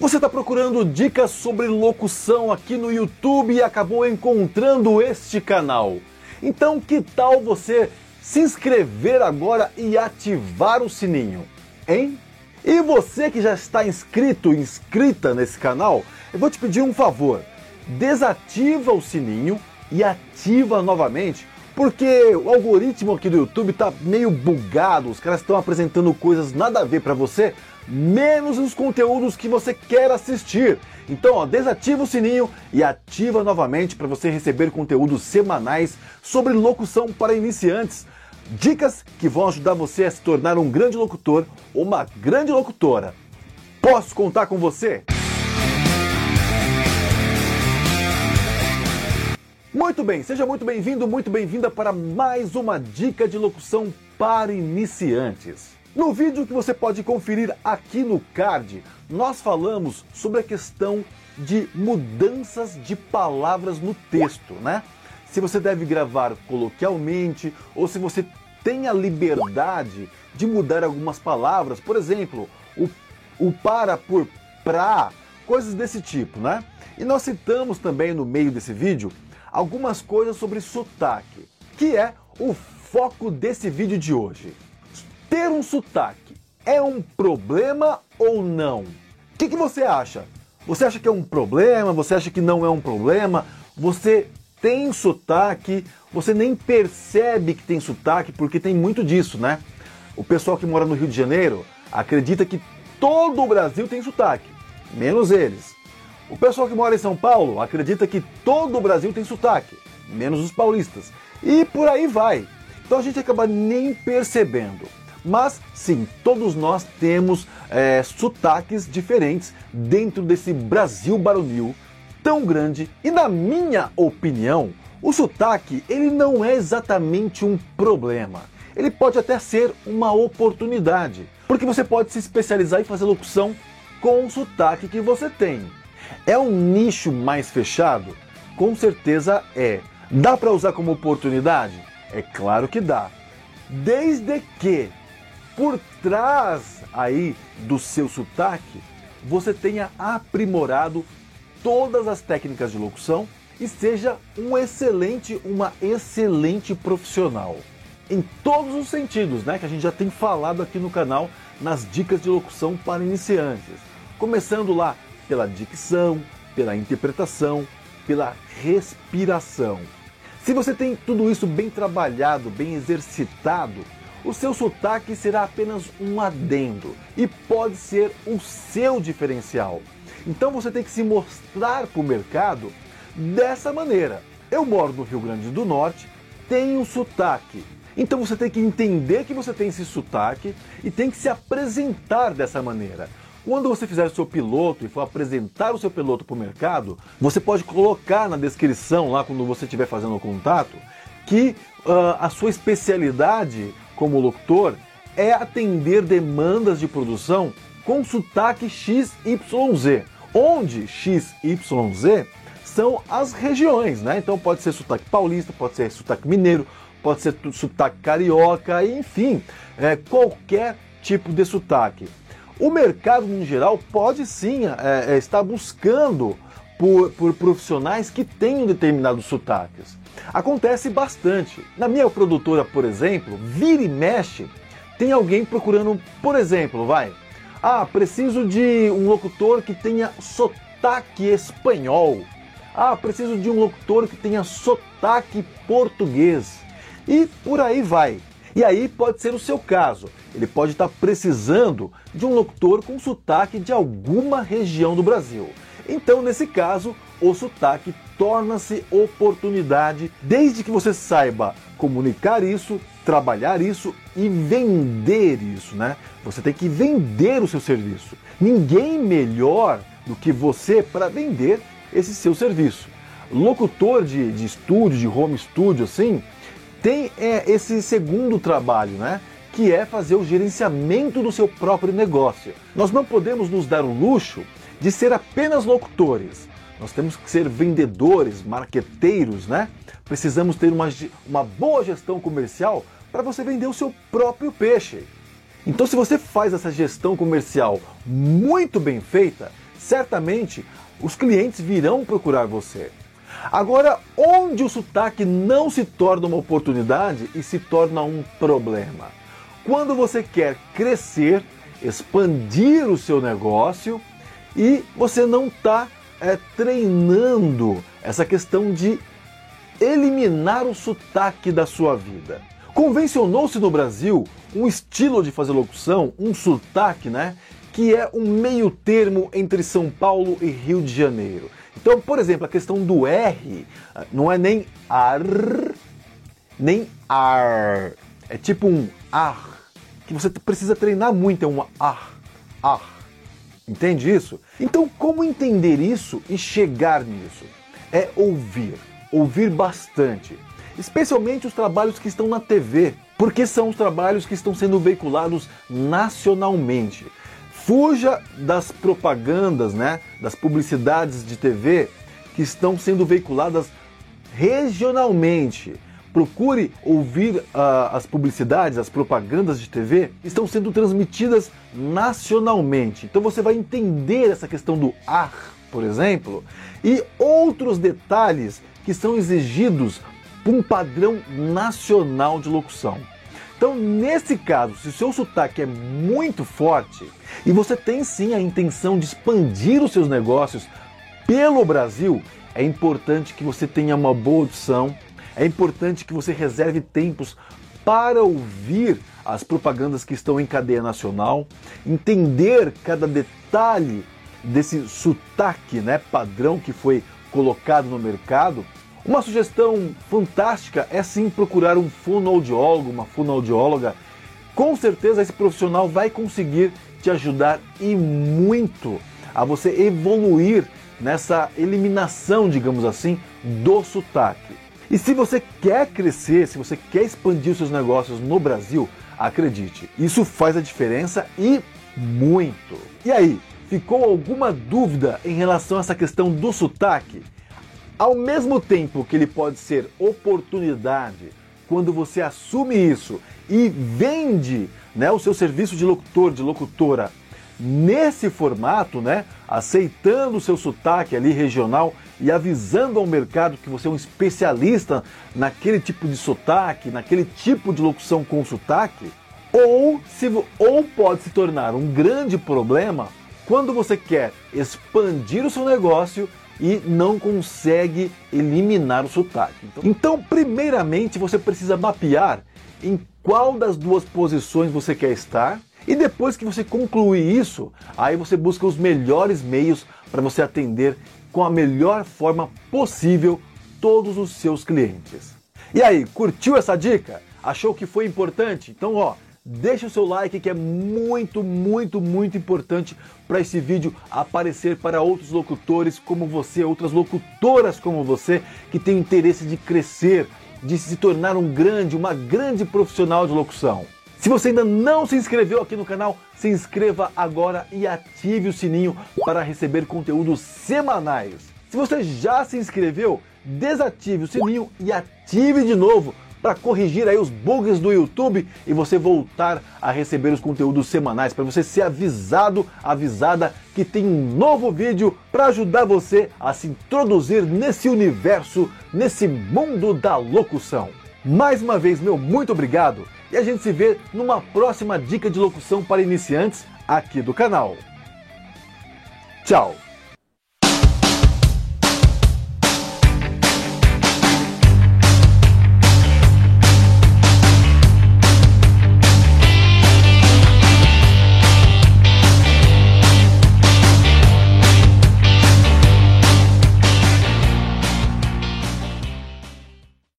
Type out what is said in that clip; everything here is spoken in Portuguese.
Você está procurando dicas sobre locução aqui no YouTube e acabou encontrando este canal. Então, que tal você se inscrever agora e ativar o sininho, hein? E você que já está inscrito, inscrita nesse canal, eu vou te pedir um favor. Desativa o sininho e ativa novamente, porque o algoritmo aqui do YouTube está meio bugado, os caras estão apresentando coisas nada a ver para você, menos os conteúdos que você quer assistir. Então, ó, desativa o sininho e ativa novamente para você receber conteúdos semanais sobre locução para iniciantes. Dicas que vão ajudar você a se tornar um grande locutor ou uma grande locutora. Posso contar com você? Muito bem, seja muito bem-vindo, muito bem-vinda para mais uma dica de locução para iniciantes. No vídeo que você pode conferir aqui no card, nós falamos sobre a questão de mudanças de palavras no texto, né? Se você deve gravar coloquialmente ou se você tem a liberdade de mudar algumas palavras, por exemplo, o, o para por pra, coisas desse tipo, né? E nós citamos também no meio desse vídeo algumas coisas sobre sotaque, que é o foco desse vídeo de hoje. Ter um sotaque é um problema ou não? O que, que você acha? Você acha que é um problema? Você acha que não é um problema? Você tem sotaque, você nem percebe que tem sotaque, porque tem muito disso, né? O pessoal que mora no Rio de Janeiro acredita que todo o Brasil tem sotaque, menos eles. O pessoal que mora em São Paulo acredita que todo o Brasil tem sotaque, menos os paulistas. E por aí vai. Então a gente acaba nem percebendo. Mas sim, todos nós temos é, sotaques diferentes dentro desse Brasil baronil tão grande. E na minha opinião, o sotaque ele não é exatamente um problema. Ele pode até ser uma oportunidade, porque você pode se especializar e fazer locução com o sotaque que você tem. É um nicho mais fechado? Com certeza é. Dá para usar como oportunidade? É claro que dá. Desde que por trás aí do seu sotaque, você tenha aprimorado todas as técnicas de locução e seja um excelente, uma excelente profissional. Em todos os sentidos, né, que a gente já tem falado aqui no canal nas dicas de locução para iniciantes. Começando lá pela dicção, pela interpretação, pela respiração. Se você tem tudo isso bem trabalhado, bem exercitado, o seu sotaque será apenas um adendo e pode ser o seu diferencial. Então você tem que se mostrar para o mercado dessa maneira. Eu moro no Rio Grande do Norte, tenho sotaque. Então você tem que entender que você tem esse sotaque e tem que se apresentar dessa maneira. Quando você fizer o seu piloto e for apresentar o seu piloto para o mercado, você pode colocar na descrição, lá quando você estiver fazendo o contato, que uh, a sua especialidade como locutor é atender demandas de produção com sotaque XYZ, onde XYZ são as regiões, né? Então pode ser sotaque paulista, pode ser sotaque mineiro, pode ser sotaque carioca, enfim, é, qualquer tipo de sotaque. O mercado, em geral, pode sim é, é, estar buscando por, por profissionais que tenham determinados sotaques. Acontece bastante. Na minha produtora, por exemplo, vira e mexe, tem alguém procurando, por exemplo, vai. Ah, preciso de um locutor que tenha sotaque espanhol. Ah, preciso de um locutor que tenha sotaque português. E por aí vai. E aí pode ser o seu caso. Ele pode estar precisando de um locutor com sotaque de alguma região do Brasil. Então, nesse caso, o sotaque torna-se oportunidade desde que você saiba comunicar isso, trabalhar isso e vender isso, né? Você tem que vender o seu serviço. Ninguém melhor do que você para vender esse seu serviço. Locutor de, de estúdio, de home studio, assim, tem é, esse segundo trabalho, né? Que é fazer o gerenciamento do seu próprio negócio. Nós não podemos nos dar o luxo de ser apenas locutores. Nós temos que ser vendedores, marqueteiros, né? Precisamos ter uma, uma boa gestão comercial para você vender o seu próprio peixe. Então, se você faz essa gestão comercial muito bem feita, certamente os clientes virão procurar você. Agora, onde o sotaque não se torna uma oportunidade e se torna um problema? Quando você quer crescer, expandir o seu negócio e você não está é, treinando essa questão de eliminar o sotaque da sua vida. Convencionou-se no Brasil um estilo de fazer locução, um sotaque, né? Que é um meio termo entre São Paulo e Rio de Janeiro. Então, por exemplo, a questão do R não é nem ar, nem ar. É tipo um ar, que você precisa treinar muito, é um ar, ar. Entende isso? Então, como entender isso e chegar nisso? É ouvir, ouvir bastante, especialmente os trabalhos que estão na TV, porque são os trabalhos que estão sendo veiculados nacionalmente. Fuja das propagandas, né, das publicidades de TV que estão sendo veiculadas regionalmente. Procure ouvir uh, as publicidades, as propagandas de TV estão sendo transmitidas nacionalmente. Então você vai entender essa questão do ar, por exemplo, e outros detalhes que são exigidos por um padrão nacional de locução. Então, nesse caso, se o seu sotaque é muito forte e você tem sim a intenção de expandir os seus negócios pelo Brasil, é importante que você tenha uma boa audição, é importante que você reserve tempos para ouvir as propagandas que estão em cadeia nacional, entender cada detalhe desse sotaque né, padrão que foi colocado no mercado uma sugestão fantástica é sim procurar um fonoaudiólogo, uma fonoaudióloga. Com certeza esse profissional vai conseguir te ajudar e muito a você evoluir nessa eliminação, digamos assim, do sotaque. E se você quer crescer, se você quer expandir os seus negócios no Brasil, acredite, isso faz a diferença e muito. E aí, ficou alguma dúvida em relação a essa questão do sotaque? Ao mesmo tempo que ele pode ser oportunidade, quando você assume isso e vende né, o seu serviço de locutor, de locutora, nesse formato, né, aceitando o seu sotaque ali regional e avisando ao mercado que você é um especialista naquele tipo de sotaque, naquele tipo de locução com sotaque, ou, se, ou pode se tornar um grande problema quando você quer expandir o seu negócio e não consegue eliminar o sotaque. Então, então, primeiramente, você precisa mapear em qual das duas posições você quer estar. E depois que você concluir isso, aí você busca os melhores meios para você atender com a melhor forma possível todos os seus clientes. E aí, curtiu essa dica? Achou que foi importante? Então, ó, Deixe o seu like que é muito, muito, muito importante para esse vídeo aparecer para outros locutores como você, outras locutoras como você que tem interesse de crescer, de se tornar um grande, uma grande profissional de locução. Se você ainda não se inscreveu aqui no canal, se inscreva agora e ative o sininho para receber conteúdos semanais. Se você já se inscreveu, desative o sininho e ative de novo para corrigir aí os bugs do YouTube e você voltar a receber os conteúdos semanais, para você ser avisado, avisada que tem um novo vídeo para ajudar você a se introduzir nesse universo, nesse mundo da locução. Mais uma vez, meu muito obrigado e a gente se vê numa próxima dica de locução para iniciantes aqui do canal. Tchau!